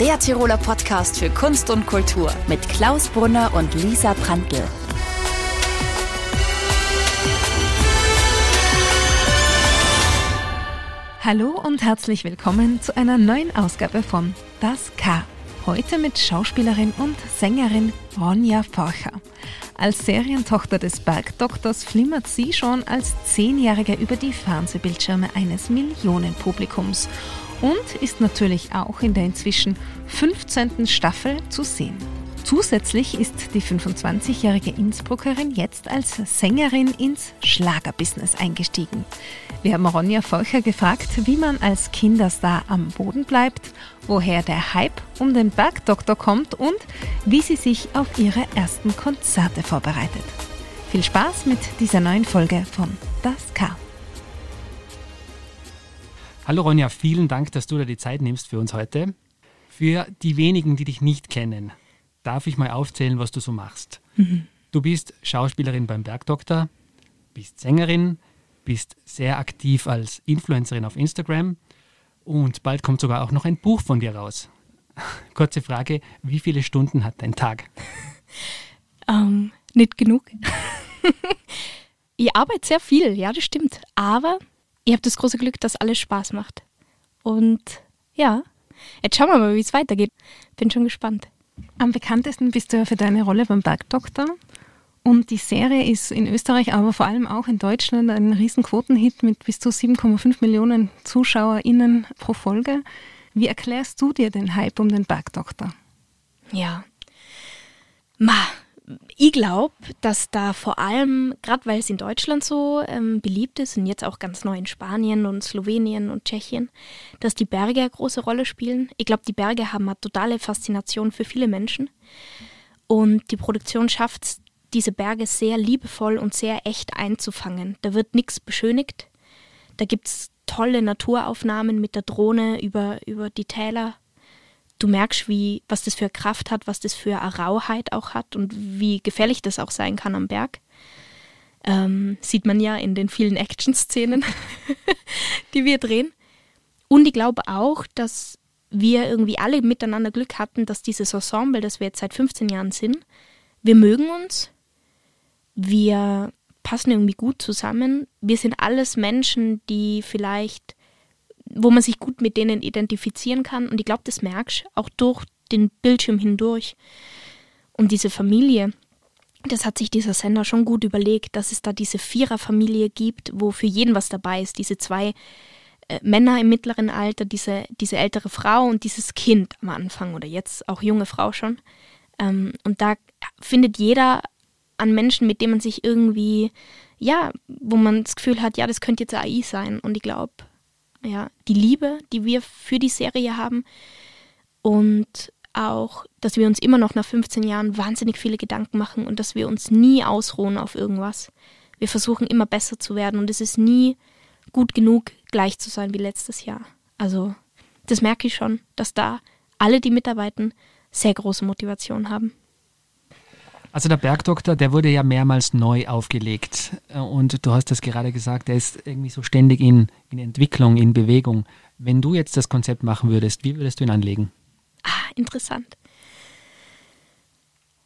der Tiroler Podcast für Kunst und Kultur mit Klaus Brunner und Lisa Brandl. Hallo und herzlich willkommen zu einer neuen Ausgabe von Das K. Heute mit Schauspielerin und Sängerin Ronja Forcher. Als Serientochter des Bergdoktors flimmert sie schon als Zehnjährige über die Fernsehbildschirme eines Millionenpublikums und ist natürlich auch in der inzwischen 15. Staffel zu sehen. Zusätzlich ist die 25-jährige Innsbruckerin jetzt als Sängerin ins Schlagerbusiness eingestiegen. Wir haben Ronja Volcher gefragt, wie man als Kinderstar am Boden bleibt, woher der Hype um den Bergdoktor kommt und wie sie sich auf ihre ersten Konzerte vorbereitet. Viel Spaß mit dieser neuen Folge von Das K. Hallo Ronja, vielen Dank, dass du dir die Zeit nimmst für uns heute. Für die wenigen, die dich nicht kennen, darf ich mal aufzählen, was du so machst. Mhm. Du bist Schauspielerin beim Bergdoktor, bist Sängerin, bist sehr aktiv als Influencerin auf Instagram und bald kommt sogar auch noch ein Buch von dir raus. Kurze Frage, wie viele Stunden hat dein Tag? Um, ähm, nicht genug. ich arbeite sehr viel, ja, das stimmt. Aber ich habe das große Glück, dass alles Spaß macht. Und ja, jetzt schauen wir mal, wie es weitergeht. Bin schon gespannt. Am bekanntesten bist du ja für deine Rolle beim Bergdoktor. Und die Serie ist in Österreich, aber vor allem auch in Deutschland ein riesen Quotenhit mit bis zu 7,5 Millionen ZuschauerInnen pro Folge. Wie erklärst du dir den Hype um den Bergdoktor? Ja. Ma, ich glaube, dass da vor allem, gerade weil es in Deutschland so ähm, beliebt ist und jetzt auch ganz neu in Spanien und Slowenien und Tschechien, dass die Berge eine große Rolle spielen. Ich glaube, die Berge haben eine totale Faszination für viele Menschen. Und die Produktion schafft es, diese Berge sehr liebevoll und sehr echt einzufangen. Da wird nichts beschönigt. Da gibt es tolle Naturaufnahmen mit der Drohne über, über die Täler du merkst, wie, was das für Kraft hat, was das für eine Rauheit auch hat und wie gefährlich das auch sein kann am Berg. Ähm, sieht man ja in den vielen Action-Szenen, die wir drehen. Und ich glaube auch, dass wir irgendwie alle miteinander Glück hatten, dass dieses Ensemble, das wir jetzt seit 15 Jahren sind, wir mögen uns, wir passen irgendwie gut zusammen. Wir sind alles Menschen, die vielleicht wo man sich gut mit denen identifizieren kann. Und ich glaube, das merkst du auch durch den Bildschirm hindurch. Und diese Familie, das hat sich dieser Sender schon gut überlegt, dass es da diese Viererfamilie gibt, wo für jeden was dabei ist. Diese zwei äh, Männer im mittleren Alter, diese, diese ältere Frau und dieses Kind am Anfang oder jetzt auch junge Frau schon. Ähm, und da findet jeder an Menschen, mit denen man sich irgendwie, ja, wo man das Gefühl hat, ja, das könnte jetzt AI sein. Und ich glaube, ja, die Liebe, die wir für die Serie haben und auch, dass wir uns immer noch nach 15 Jahren wahnsinnig viele Gedanken machen und dass wir uns nie ausruhen auf irgendwas. Wir versuchen immer besser zu werden und es ist nie gut genug, gleich zu sein wie letztes Jahr. Also, das merke ich schon, dass da alle, die mitarbeiten, sehr große Motivation haben. Also der Bergdoktor, der wurde ja mehrmals neu aufgelegt. Äh, und du hast das gerade gesagt, der ist irgendwie so ständig in, in Entwicklung, in Bewegung. Wenn du jetzt das Konzept machen würdest, wie würdest du ihn anlegen? Ah, interessant.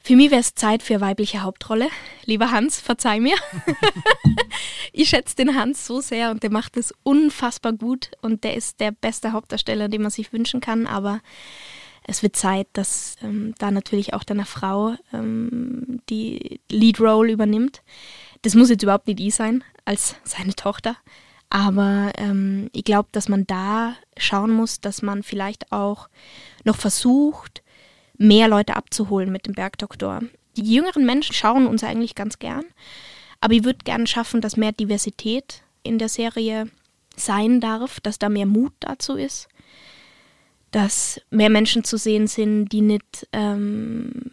Für mich wäre es Zeit für eine weibliche Hauptrolle. Lieber Hans, verzeih mir. ich schätze den Hans so sehr und der macht es unfassbar gut und der ist der beste Hauptdarsteller, den man sich wünschen kann. Aber es wird Zeit, dass ähm, da natürlich auch deine Frau ähm, die Lead Role übernimmt. Das muss jetzt überhaupt nicht ich sein, als seine Tochter. Aber ähm, ich glaube, dass man da schauen muss, dass man vielleicht auch noch versucht, mehr Leute abzuholen mit dem Bergdoktor. Die jüngeren Menschen schauen uns eigentlich ganz gern, aber ich würde gerne schaffen, dass mehr Diversität in der Serie sein darf, dass da mehr Mut dazu ist dass mehr Menschen zu sehen sind, die nicht ähm,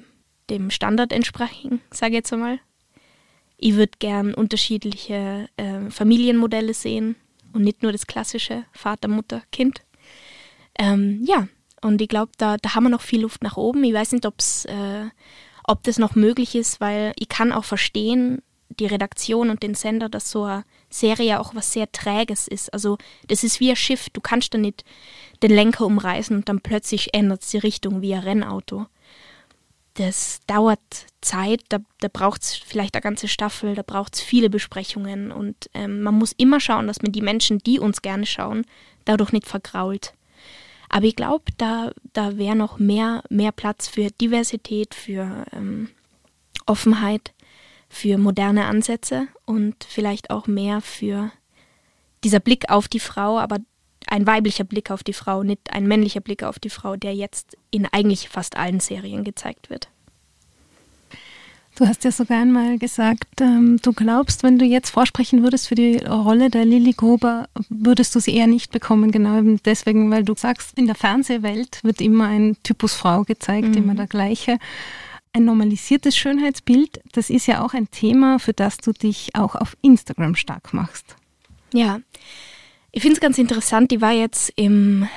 dem Standard entsprechen, sage ich jetzt einmal. Ich würde gern unterschiedliche äh, Familienmodelle sehen und nicht nur das klassische Vater, Mutter, Kind. Ähm, ja, und ich glaube, da, da haben wir noch viel Luft nach oben. Ich weiß nicht, ob's, äh, ob das noch möglich ist, weil ich kann auch verstehen, die Redaktion und den Sender, dass so eine Serie auch was sehr Träges ist. Also das ist wie ein Schiff, du kannst da nicht den Lenker umreißen und dann plötzlich ändert es die Richtung wie ein Rennauto. Das dauert Zeit, da, da braucht es vielleicht eine ganze Staffel, da braucht es viele Besprechungen und ähm, man muss immer schauen, dass man die Menschen, die uns gerne schauen, dadurch nicht vergrault. Aber ich glaube, da, da wäre noch mehr, mehr Platz für Diversität, für ähm, Offenheit, für moderne Ansätze und vielleicht auch mehr für dieser Blick auf die Frau, aber ein weiblicher Blick auf die Frau, nicht ein männlicher Blick auf die Frau, der jetzt in eigentlich fast allen Serien gezeigt wird. Du hast ja sogar einmal gesagt, ähm, du glaubst, wenn du jetzt vorsprechen würdest für die Rolle der Lilly Gruber, würdest du sie eher nicht bekommen. Genau deswegen, weil du sagst, in der Fernsehwelt wird immer ein Typus Frau gezeigt, mhm. immer der gleiche. Ein normalisiertes Schönheitsbild, das ist ja auch ein Thema, für das du dich auch auf Instagram stark machst. Ja, ich finde es ganz interessant, die war jetzt im,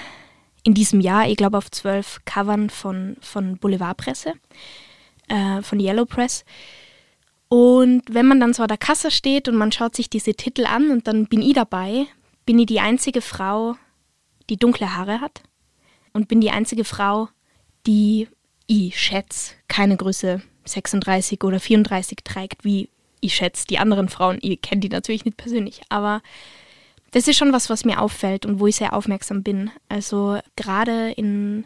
in diesem Jahr, ich glaube, auf zwölf Covern von, von Boulevardpresse, äh, von Yellow Press. Und wenn man dann so an der Kasse steht und man schaut sich diese Titel an und dann bin ich dabei, bin ich die einzige Frau, die dunkle Haare hat und bin die einzige Frau, die ich schätze, keine Größe 36 oder 34 trägt, wie ich schätze die anderen Frauen. Ich kenne die natürlich nicht persönlich, aber das ist schon was, was mir auffällt und wo ich sehr aufmerksam bin. Also gerade in,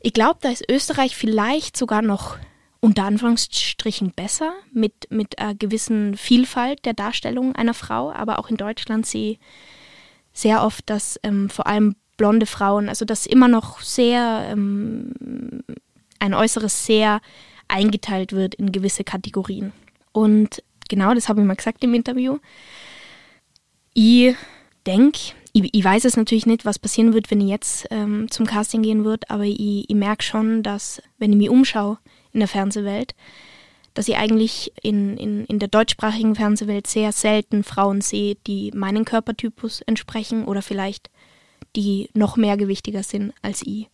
ich glaube, da ist Österreich vielleicht sogar noch unter Anführungsstrichen besser mit, mit einer gewissen Vielfalt der Darstellung einer Frau, aber auch in Deutschland sehe ich sehr oft, dass ähm, vor allem blonde Frauen, also dass immer noch sehr ähm, ein Äußeres sehr eingeteilt wird in gewisse Kategorien. Und genau das habe ich mal gesagt im Interview. Ich denke, ich, ich, weiß es natürlich nicht, was passieren wird, wenn ich jetzt ähm, zum Casting gehen würde, aber ich, ich merke schon, dass, wenn ich mich umschaue in der Fernsehwelt, dass ich eigentlich in, in, in der deutschsprachigen Fernsehwelt sehr selten Frauen sehe, die meinen Körpertypus entsprechen oder vielleicht die noch mehr gewichtiger sind als ich.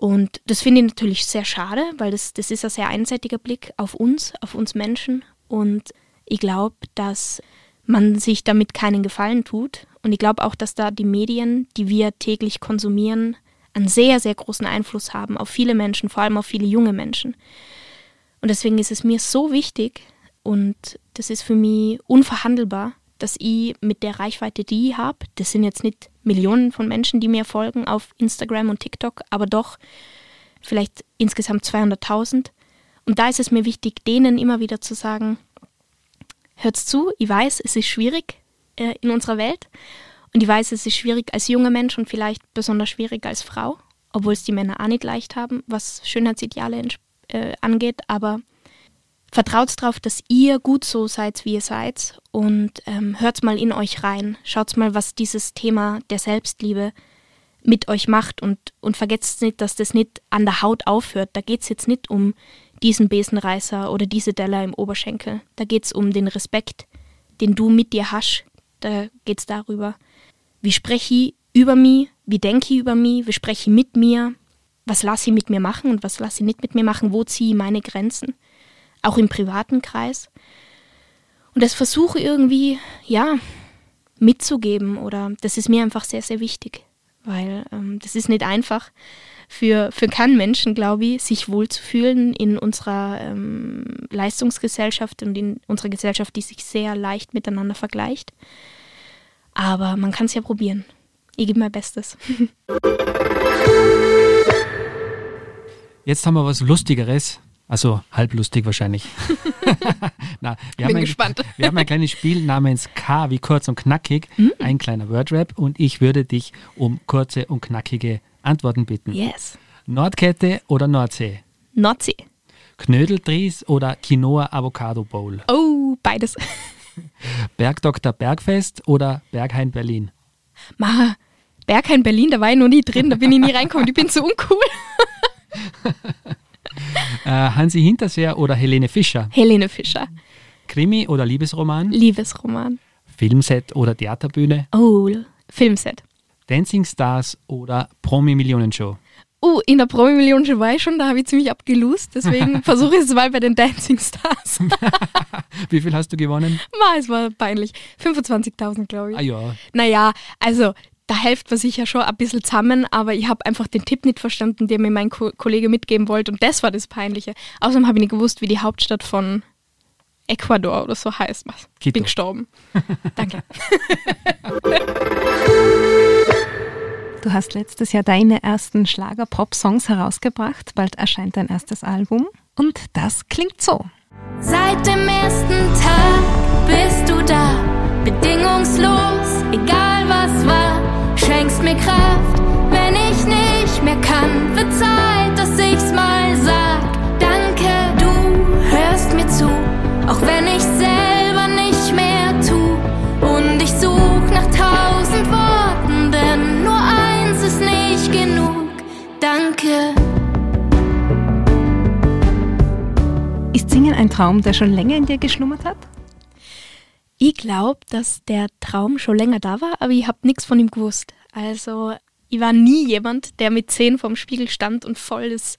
Und das finde ich natürlich sehr schade, weil das, das ist ein sehr einseitiger Blick auf uns, auf uns Menschen. Und ich glaube, dass man sich damit keinen Gefallen tut. Und ich glaube auch, dass da die Medien, die wir täglich konsumieren, einen sehr, sehr großen Einfluss haben auf viele Menschen, vor allem auf viele junge Menschen. Und deswegen ist es mir so wichtig und das ist für mich unverhandelbar, dass ich mit der Reichweite, die ich habe, das sind jetzt nicht Millionen von Menschen, die mir folgen auf Instagram und TikTok, aber doch vielleicht insgesamt 200.000. Und da ist es mir wichtig, denen immer wieder zu sagen, hört zu, ich weiß, es ist schwierig äh, in unserer Welt und ich weiß, es ist schwierig als junger Mensch und vielleicht besonders schwierig als Frau, obwohl es die Männer auch nicht leicht haben, was Schönheitsideale äh, angeht, aber vertraut darauf, dass ihr gut so seid, wie ihr seid und ähm, hört mal in euch rein. Schaut mal, was dieses Thema der Selbstliebe mit euch macht und, und vergesst nicht, dass das nicht an der Haut aufhört. Da geht es jetzt nicht um diesen Besenreißer oder diese Della im Oberschenkel. Da geht es um den Respekt, den du mit dir hast. Da geht es darüber, wie spreche ich über mich, wie denke ich über mich, wie spreche ich mit mir, was lasse ich mit mir machen und was lasse ich nicht mit mir machen, wo ziehe ich meine Grenzen auch im privaten Kreis. Und das versuche irgendwie, ja, mitzugeben oder das ist mir einfach sehr, sehr wichtig, weil ähm, das ist nicht einfach für, für keinen Menschen, glaube ich, sich wohlzufühlen in unserer ähm, Leistungsgesellschaft und in unserer Gesellschaft, die sich sehr leicht miteinander vergleicht. Aber man kann es ja probieren. Ich gebe mein Bestes. Jetzt haben wir was Lustigeres. Also halblustig wahrscheinlich. Na, wir, Bin haben gespannt. Ein, wir haben ein kleines Spiel namens K wie kurz und knackig, mhm. ein kleiner Wordrap und ich würde dich um kurze und knackige Antworten bitten. Yes. Nordkette oder Nordsee? Nordsee. Knödeltries oder Quinoa Avocado Bowl? Oh, beides. Bergdoktor Bergfest oder Berghain Berlin? Ma, Berghain Berlin, da war ich noch nie drin, da bin ich nie reingekommen, ich bin zu uncool. Äh, Hansi Hinterseer oder Helene Fischer? Helene Fischer. Krimi oder Liebesroman? Liebesroman. Filmset oder Theaterbühne? Oh, Filmset. Dancing Stars oder Promi-Millionenshow? Oh, in der Promi-Million schon war ich schon, da habe ich ziemlich abgelust. Deswegen versuche ich es mal bei den Dancing Stars. Wie viel hast du gewonnen? Ma, es war peinlich. 25.000, glaube ich. Ah ja. Naja, also da hilft man sich ja schon ein bisschen zusammen, aber ich habe einfach den Tipp nicht verstanden, den mir mein Ko Kollege mitgeben wollte und das war das Peinliche. Außerdem habe ich nicht gewusst, wie die Hauptstadt von Ecuador oder so heißt. Ich bin gestorben. Danke. Du hast letztes Jahr deine ersten Schlager-Pop-Songs herausgebracht. Bald erscheint dein erstes Album. Und das klingt so. Seit dem ersten Tag bist du da, bedingungslos, egal was war, schenkst mir Kraft, wenn ich nicht mehr kann, wird Zeit, dass ich's mal sag. Danke, du hörst mir zu, auch wenn ich selber nicht mehr tu. Und ich such nach tausend Worten, denn nur eins ist nicht genug. Danke. Ist Singen ein Traum, der schon länger in dir geschlummert hat? Ich glaube, dass der Traum schon länger da war, aber ich habe nichts von ihm gewusst. Also ich war nie jemand, der mit zehn vorm Spiegel stand und voll das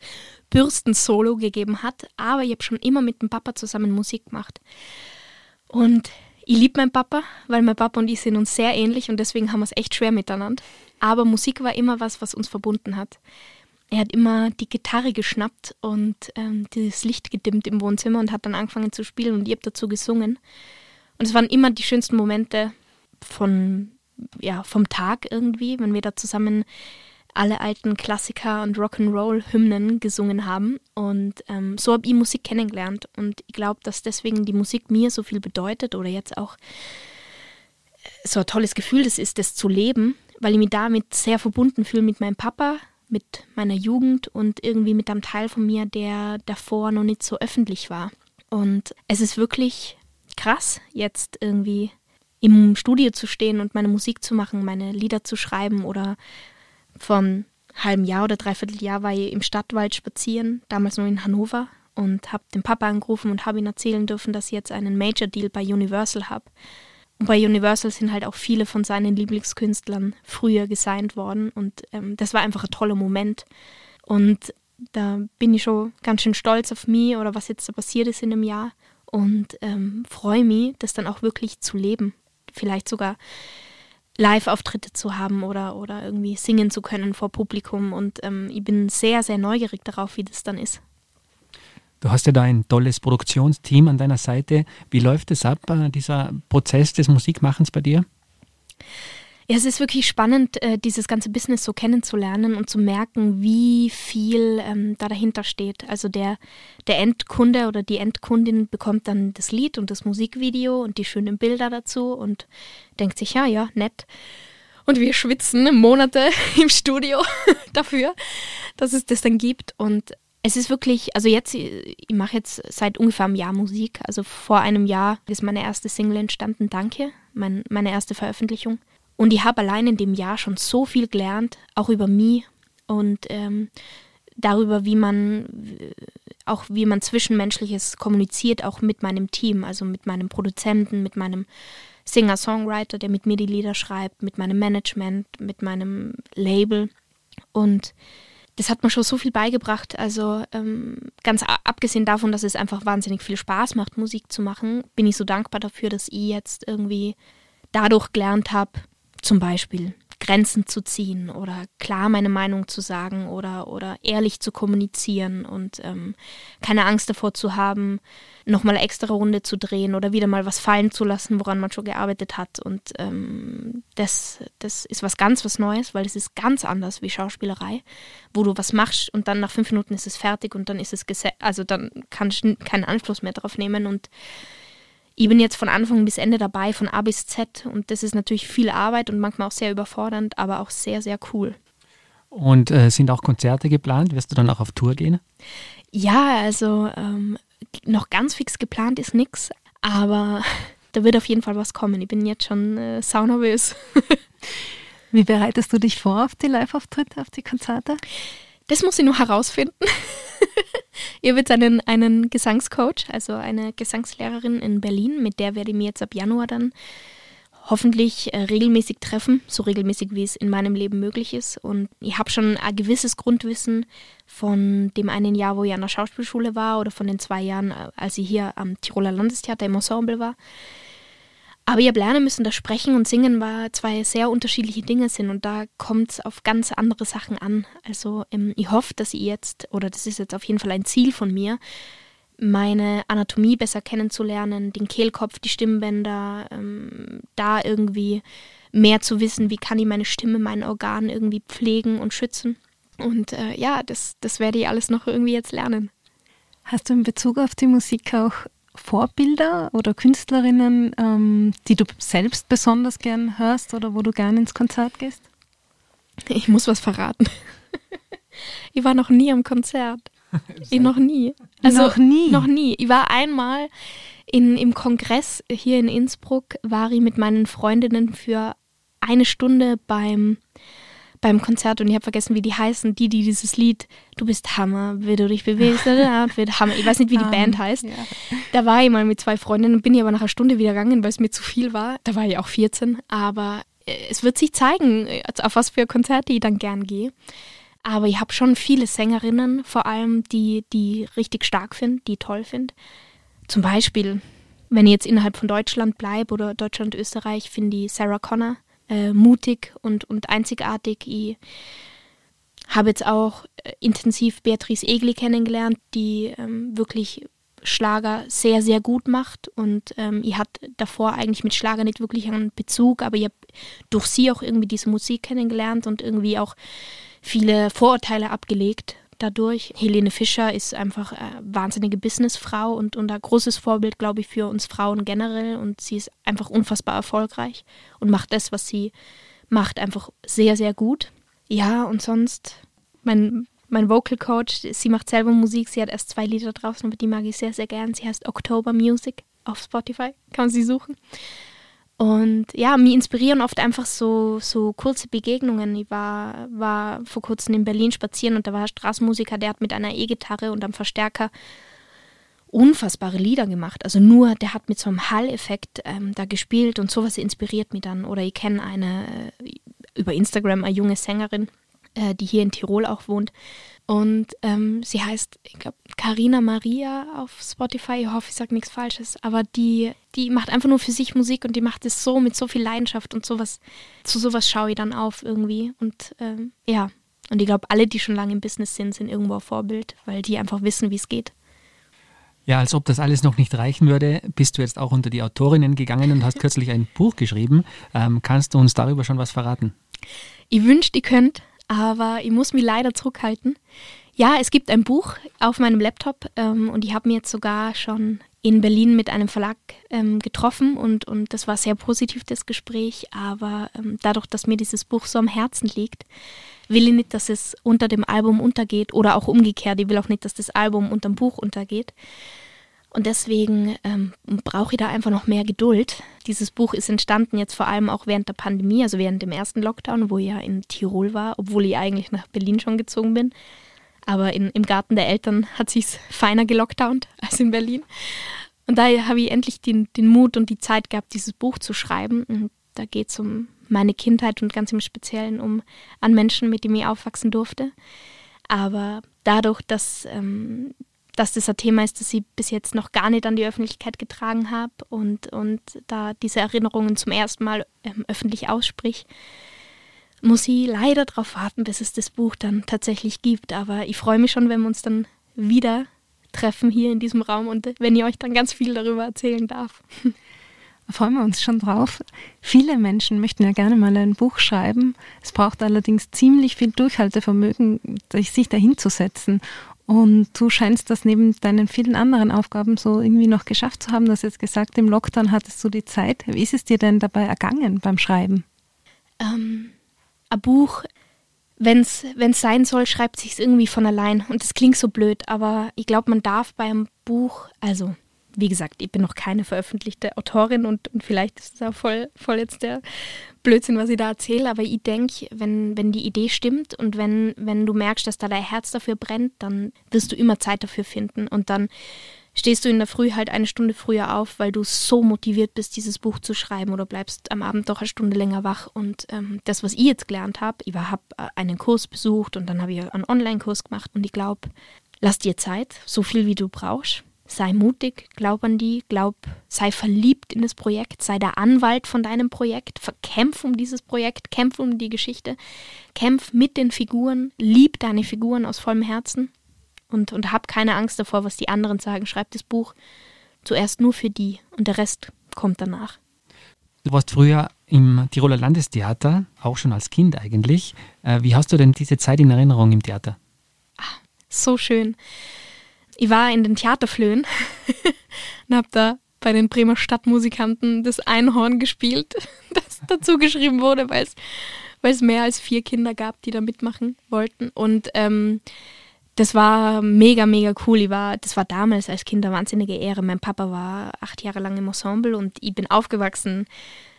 Bürstensolo gegeben hat, aber ich habe schon immer mit dem Papa zusammen Musik gemacht. Und ich liebe meinen Papa, weil mein Papa und ich sind uns sehr ähnlich und deswegen haben wir es echt schwer miteinander. Aber Musik war immer was, was uns verbunden hat. Er hat immer die Gitarre geschnappt und ähm, das Licht gedimmt im Wohnzimmer und hat dann angefangen zu spielen und ich habe dazu gesungen. Und es waren immer die schönsten Momente von, ja, vom Tag irgendwie, wenn wir da zusammen alle alten Klassiker und Rock'n'Roll-Hymnen gesungen haben. Und ähm, so habe ich Musik kennengelernt. Und ich glaube, dass deswegen die Musik mir so viel bedeutet oder jetzt auch äh, so ein tolles Gefühl das ist, das zu leben, weil ich mich damit sehr verbunden fühle mit meinem Papa, mit meiner Jugend und irgendwie mit einem Teil von mir, der davor noch nicht so öffentlich war. Und es ist wirklich krass, jetzt irgendwie im Studio zu stehen und meine Musik zu machen, meine Lieder zu schreiben oder vom halben Jahr oder dreiviertel Jahr war ich im Stadtwald spazieren, damals nur in Hannover und habe den Papa angerufen und habe ihn erzählen dürfen, dass ich jetzt einen Major Deal bei Universal habe. Und bei Universal sind halt auch viele von seinen Lieblingskünstlern früher gesigned worden und ähm, das war einfach ein toller Moment. Und da bin ich schon ganz schön stolz auf mich oder was jetzt da passiert ist in einem Jahr und ähm, freue mich, das dann auch wirklich zu leben. Vielleicht sogar Live-Auftritte zu haben oder, oder irgendwie singen zu können vor Publikum. Und ähm, ich bin sehr, sehr neugierig darauf, wie das dann ist. Du hast ja da ein tolles Produktionsteam an deiner Seite. Wie läuft es ab, äh, dieser Prozess des Musikmachens bei dir? Ja, es ist wirklich spannend, äh, dieses ganze Business so kennenzulernen und zu merken, wie viel ähm, da dahinter steht. Also der, der Endkunde oder die Endkundin bekommt dann das Lied und das Musikvideo und die schönen Bilder dazu und denkt sich, ja, ja, nett. Und wir schwitzen Monate im Studio dafür, dass es das dann gibt. Und es ist wirklich, also jetzt, ich mache jetzt seit ungefähr einem Jahr Musik. Also vor einem Jahr ist meine erste Single entstanden, Danke, mein, meine erste Veröffentlichung. Und ich habe allein in dem Jahr schon so viel gelernt, auch über mich und ähm, darüber, wie man auch wie man zwischenmenschliches kommuniziert, auch mit meinem Team, also mit meinem Produzenten, mit meinem Singer-Songwriter, der mit mir die Lieder schreibt, mit meinem Management, mit meinem Label. Und das hat mir schon so viel beigebracht. Also ähm, ganz abgesehen davon, dass es einfach wahnsinnig viel Spaß macht, Musik zu machen, bin ich so dankbar dafür, dass ich jetzt irgendwie dadurch gelernt habe, zum Beispiel Grenzen zu ziehen oder klar meine Meinung zu sagen oder, oder ehrlich zu kommunizieren und ähm, keine Angst davor zu haben, nochmal eine extra Runde zu drehen oder wieder mal was fallen zu lassen, woran man schon gearbeitet hat. Und ähm, das, das ist was ganz was Neues, weil es ist ganz anders wie Schauspielerei, wo du was machst und dann nach fünf Minuten ist es fertig und dann ist es also dann kannst du keinen Anschluss mehr darauf nehmen und ich bin jetzt von Anfang bis Ende dabei, von A bis Z. Und das ist natürlich viel Arbeit und manchmal auch sehr überfordernd, aber auch sehr, sehr cool. Und äh, sind auch Konzerte geplant? Wirst du dann auch auf Tour gehen? Ja, also ähm, noch ganz fix geplant ist nichts, aber da wird auf jeden Fall was kommen. Ich bin jetzt schon äh, saunervös. Wie bereitest du dich vor auf die Live-Auftritte, auf die Konzerte? Das muss ich noch herausfinden. habe jetzt einen, einen Gesangscoach, also eine Gesangslehrerin in Berlin, mit der werde ich mir jetzt ab Januar dann hoffentlich äh, regelmäßig treffen, so regelmäßig wie es in meinem Leben möglich ist. Und ich habe schon ein gewisses Grundwissen von dem einen Jahr, wo ich an der Schauspielschule war oder von den zwei Jahren, äh, als ich hier am Tiroler Landestheater im Ensemble war. Aber ich habe lernen müssen, dass Sprechen und Singen war zwei sehr unterschiedliche Dinge sind und da kommt es auf ganz andere Sachen an. Also ähm, ich hoffe, dass ich jetzt, oder das ist jetzt auf jeden Fall ein Ziel von mir, meine Anatomie besser kennenzulernen, den Kehlkopf, die Stimmbänder, ähm, da irgendwie mehr zu wissen, wie kann ich meine Stimme, meinen Organ irgendwie pflegen und schützen. Und äh, ja, das, das werde ich alles noch irgendwie jetzt lernen. Hast du in Bezug auf die Musik auch Vorbilder oder Künstlerinnen, ähm, die du selbst besonders gern hörst oder wo du gern ins Konzert gehst? Ich muss was verraten. ich war noch nie am Konzert. Ich noch nie. Also noch nie. Noch nie. Ich war einmal in, im Kongress hier in Innsbruck, war ich mit meinen Freundinnen für eine Stunde beim, beim Konzert und ich habe vergessen, wie die heißen, die, die dieses Lied Du bist Hammer, wie du dich bewegst, wird Hammer. Ich weiß nicht, wie die Band heißt. Ja. Da war ich mal mit zwei Freundinnen, bin ich aber nach einer Stunde wieder gegangen, weil es mir zu viel war. Da war ich auch 14, aber äh, es wird sich zeigen, äh, auf was für Konzerte ich dann gern gehe. Aber ich habe schon viele Sängerinnen, vor allem, die, die richtig stark finde, die toll finde. Zum Beispiel, wenn ich jetzt innerhalb von Deutschland bleibe oder Deutschland, Österreich, finde ich Sarah Connor äh, mutig und, und einzigartig. Ich habe jetzt auch äh, intensiv Beatrice Egli kennengelernt, die ähm, wirklich Schlager sehr, sehr gut macht. Und ähm, ich hatte davor eigentlich mit Schlager nicht wirklich einen Bezug, aber ich habe durch sie auch irgendwie diese Musik kennengelernt und irgendwie auch viele Vorurteile abgelegt dadurch. Helene Fischer ist einfach eine wahnsinnige Businessfrau und, und ein großes Vorbild, glaube ich, für uns Frauen generell. Und sie ist einfach unfassbar erfolgreich und macht das, was sie macht, einfach sehr, sehr gut. Ja, und sonst, mein, mein Vocal Coach, sie macht selber Musik, sie hat erst zwei Lieder draußen, aber die mag ich sehr, sehr gern. Sie heißt October Music auf Spotify, kann man sie suchen. Und ja, mich inspirieren oft einfach so, so kurze Begegnungen. Ich war, war vor kurzem in Berlin spazieren und da war ein Straßenmusiker, der hat mit einer E-Gitarre und einem Verstärker unfassbare Lieder gemacht. Also nur, der hat mit so einem Hall-Effekt ähm, da gespielt und sowas inspiriert mich dann. Oder ich kenne eine äh, über Instagram eine junge Sängerin, äh, die hier in Tirol auch wohnt. Und ähm, sie heißt, ich glaube, Carina Maria auf Spotify. Ich hoffe, ich sage nichts Falsches. Aber die, die macht einfach nur für sich Musik und die macht es so mit so viel Leidenschaft und sowas. Zu sowas schaue ich dann auf irgendwie. Und ähm, ja, und ich glaube, alle, die schon lange im Business sind, sind irgendwo ein Vorbild, weil die einfach wissen, wie es geht. Ja, als ob das alles noch nicht reichen würde, bist du jetzt auch unter die Autorinnen gegangen und hast kürzlich ein Buch geschrieben. Ähm, kannst du uns darüber schon was verraten? Ich wünschte, ihr könnt, aber ich muss mich leider zurückhalten. Ja, es gibt ein Buch auf meinem Laptop ähm, und ich habe mir jetzt sogar schon in Berlin mit einem Verlag ähm, getroffen und, und das war sehr positiv, das Gespräch. Aber ähm, dadurch, dass mir dieses Buch so am Herzen liegt, will ich nicht, dass es unter dem Album untergeht oder auch umgekehrt. Ich will auch nicht, dass das Album unter dem Buch untergeht. Und deswegen ähm, brauche ich da einfach noch mehr Geduld. Dieses Buch ist entstanden jetzt vor allem auch während der Pandemie, also während dem ersten Lockdown, wo ich ja in Tirol war, obwohl ich eigentlich nach Berlin schon gezogen bin. Aber in, im Garten der Eltern hat sich's feiner gelockdownt als in Berlin. Und da habe ich endlich den, den Mut und die Zeit gehabt, dieses Buch zu schreiben. Und da geht es um meine Kindheit und ganz im Speziellen um an Menschen, mit denen ich aufwachsen durfte. Aber dadurch, dass ähm, dass das ein Thema ist, das ich bis jetzt noch gar nicht an die Öffentlichkeit getragen habe und, und da diese Erinnerungen zum ersten Mal ähm, öffentlich aussprich, muss ich leider darauf warten, bis es das Buch dann tatsächlich gibt. Aber ich freue mich schon, wenn wir uns dann wieder treffen hier in diesem Raum und wenn ich euch dann ganz viel darüber erzählen darf. Da freuen wir uns schon drauf. Viele Menschen möchten ja gerne mal ein Buch schreiben. Es braucht allerdings ziemlich viel Durchhaltevermögen, sich dahinzusetzen. Und du scheinst das neben deinen vielen anderen Aufgaben so irgendwie noch geschafft zu haben. Du hast jetzt gesagt, im Lockdown hattest du die Zeit. Wie ist es dir denn dabei ergangen beim Schreiben? Ähm, ein Buch, wenn es sein soll, schreibt sich irgendwie von allein. Und das klingt so blöd, aber ich glaube, man darf bei einem Buch, also wie gesagt, ich bin noch keine veröffentlichte Autorin und, und vielleicht ist es auch voll, voll jetzt der Blödsinn, was ich da erzähle, aber ich denke, wenn, wenn die Idee stimmt und wenn, wenn du merkst, dass da dein Herz dafür brennt, dann wirst du immer Zeit dafür finden und dann stehst du in der Früh halt eine Stunde früher auf, weil du so motiviert bist, dieses Buch zu schreiben oder bleibst am Abend doch eine Stunde länger wach. Und ähm, das, was ich jetzt gelernt habe, ich habe äh, einen Kurs besucht und dann habe ich einen Online-Kurs gemacht und ich glaube, lass dir Zeit, so viel wie du brauchst. Sei mutig, glaub an die, glaub, sei verliebt in das Projekt, sei der Anwalt von deinem Projekt, kämpf um dieses Projekt, kämpf um die Geschichte, kämpf mit den Figuren, lieb deine Figuren aus vollem Herzen und, und hab keine Angst davor, was die anderen sagen. Schreib das Buch zuerst nur für die und der Rest kommt danach. Du warst früher im Tiroler Landestheater, auch schon als Kind eigentlich. Äh, wie hast du denn diese Zeit in Erinnerung im Theater? Ach, so schön. Ich war in den Theaterflöhen und habe da bei den Bremer Stadtmusikanten das Einhorn gespielt, das dazu geschrieben wurde, weil es mehr als vier Kinder gab, die da mitmachen wollten. Und ähm, das war mega, mega cool. Ich war, das war damals als Kind eine wahnsinnige Ehre. Mein Papa war acht Jahre lang im Ensemble und ich bin aufgewachsen,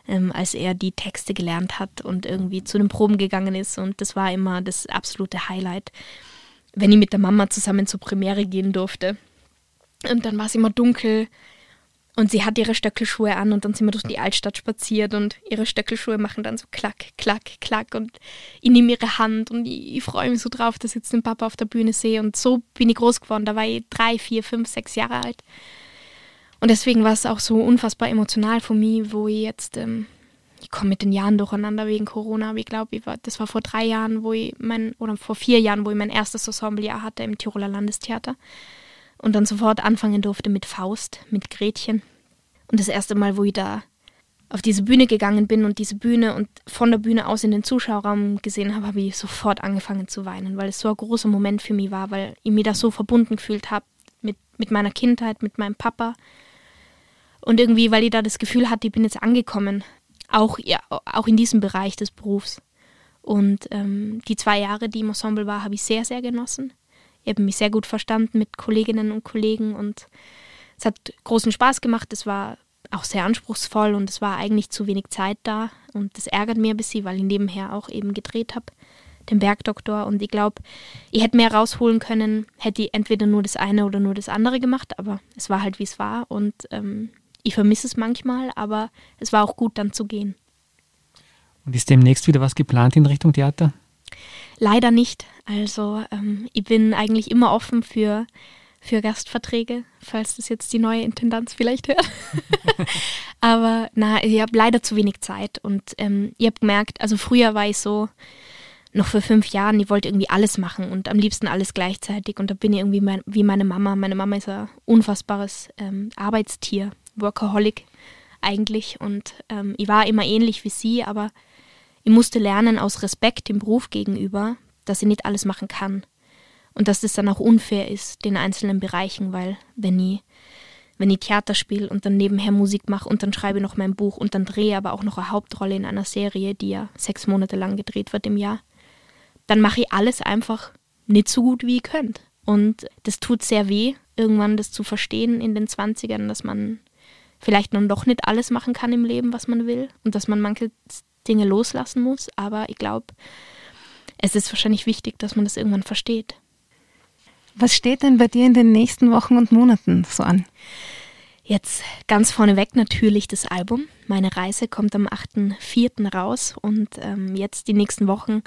ähm, als er die Texte gelernt hat und irgendwie zu den Proben gegangen ist. Und das war immer das absolute Highlight, wenn ich mit der Mama zusammen zur Premiere gehen durfte. Und dann war es immer dunkel und sie hat ihre Stöckelschuhe an und dann sind wir durch die Altstadt spaziert und ihre Stöckelschuhe machen dann so klack, klack, klack und ich nehme ihre Hand und ich, ich freue mich so drauf, dass ich jetzt den Papa auf der Bühne sehe und so bin ich groß geworden. Da war ich drei, vier, fünf, sechs Jahre alt. Und deswegen war es auch so unfassbar emotional für mich, wo ich jetzt, ähm, komme mit den Jahren durcheinander wegen Corona, ich glaube, das war vor drei Jahren, wo ich mein, oder vor vier Jahren, wo ich mein erstes Ensemblejahr hatte im Tiroler Landestheater und dann sofort anfangen durfte mit Faust, mit Gretchen. Und das erste Mal, wo ich da auf diese Bühne gegangen bin und diese Bühne und von der Bühne aus in den Zuschauerraum gesehen habe, habe ich sofort angefangen zu weinen, weil es so ein großer Moment für mich war, weil ich mich da so verbunden gefühlt habe mit, mit meiner Kindheit, mit meinem Papa. Und irgendwie, weil ich da das Gefühl hatte, ich bin jetzt angekommen, auch, ja, auch in diesem Bereich des Berufs. Und ähm, die zwei Jahre, die im Ensemble war, habe ich sehr, sehr genossen. Ich habe mich sehr gut verstanden mit Kolleginnen und Kollegen und es hat großen Spaß gemacht. Es war auch sehr anspruchsvoll und es war eigentlich zu wenig Zeit da. Und das ärgert mir ein bisschen, weil ich nebenher auch eben gedreht habe, den Bergdoktor. Und ich glaube, ich hätte mehr rausholen können, hätte ich entweder nur das eine oder nur das andere gemacht. Aber es war halt, wie es war. Und ähm, ich vermisse es manchmal, aber es war auch gut, dann zu gehen. Und ist demnächst wieder was geplant in Richtung Theater? Leider nicht. Also ähm, ich bin eigentlich immer offen für, für Gastverträge, falls das jetzt die neue Intendanz vielleicht hört. Aber na, ich habe leider zu wenig Zeit und ähm, ihr habt gemerkt, also früher war ich so, noch vor fünf Jahren, ich wollte irgendwie alles machen und am liebsten alles gleichzeitig und da bin ich irgendwie mein, wie meine Mama. Meine Mama ist ein unfassbares ähm, Arbeitstier, Workaholic eigentlich und ähm, ich war immer ähnlich wie sie, aber ich musste lernen aus Respekt dem Beruf gegenüber, dass ich nicht alles machen kann. Und dass das dann auch unfair ist, den einzelnen Bereichen, weil wenn ich, wenn ich Theater spiele und dann nebenher Musik mache und dann schreibe noch mein Buch und dann drehe aber auch noch eine Hauptrolle in einer Serie, die ja sechs Monate lang gedreht wird im Jahr, dann mache ich alles einfach nicht so gut, wie ich könnte. Und das tut sehr weh, irgendwann das zu verstehen in den 20ern, dass man vielleicht nun doch nicht alles machen kann im Leben, was man will und dass man manche Dinge loslassen muss. Aber ich glaube, es ist wahrscheinlich wichtig, dass man das irgendwann versteht. Was steht denn bei dir in den nächsten Wochen und Monaten so an? Jetzt ganz vorneweg natürlich das Album. Meine Reise kommt am 8.4. raus und ähm, jetzt die nächsten Wochen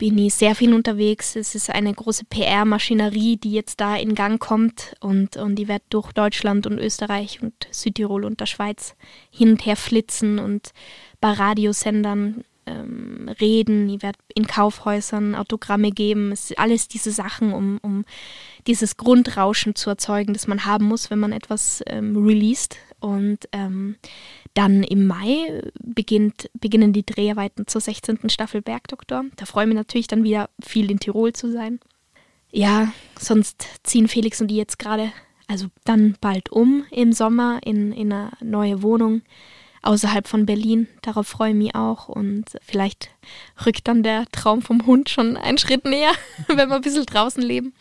bin ich sehr viel unterwegs. Es ist eine große PR-Maschinerie, die jetzt da in Gang kommt und, und die wird durch Deutschland und Österreich und Südtirol und der Schweiz hin und her flitzen und bei Radiosendern ähm, reden, ich werde in Kaufhäusern Autogramme geben. Es ist alles diese Sachen, um, um dieses Grundrauschen zu erzeugen, das man haben muss, wenn man etwas ähm, released. Und ähm, dann im Mai beginnt, beginnen die Dreharbeiten zur 16. Staffel Bergdoktor. Da freue ich mich natürlich dann wieder viel in Tirol zu sein. Ja, sonst ziehen Felix und ich jetzt gerade, also dann bald um im Sommer in, in eine neue Wohnung außerhalb von Berlin. Darauf freue ich mich auch. Und vielleicht rückt dann der Traum vom Hund schon einen Schritt näher, wenn wir ein bisschen draußen leben.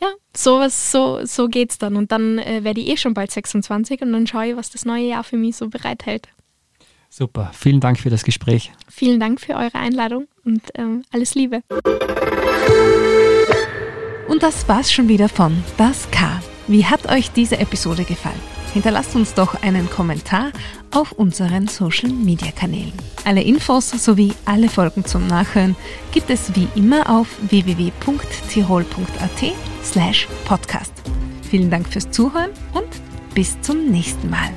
Ja, sowas, so, so geht's dann. Und dann äh, werde ich eh schon bald 26 und dann schaue ich, was das neue Jahr für mich so bereithält. Super, vielen Dank für das Gespräch. Vielen Dank für eure Einladung und ähm, alles Liebe. Und das war's schon wieder von Das K Wie hat euch diese Episode gefallen? Hinterlasst uns doch einen Kommentar auf unseren Social Media Kanälen. Alle Infos sowie alle Folgen zum Nachhören gibt es wie immer auf www.tirol.at slash podcast. Vielen Dank fürs Zuhören und bis zum nächsten Mal.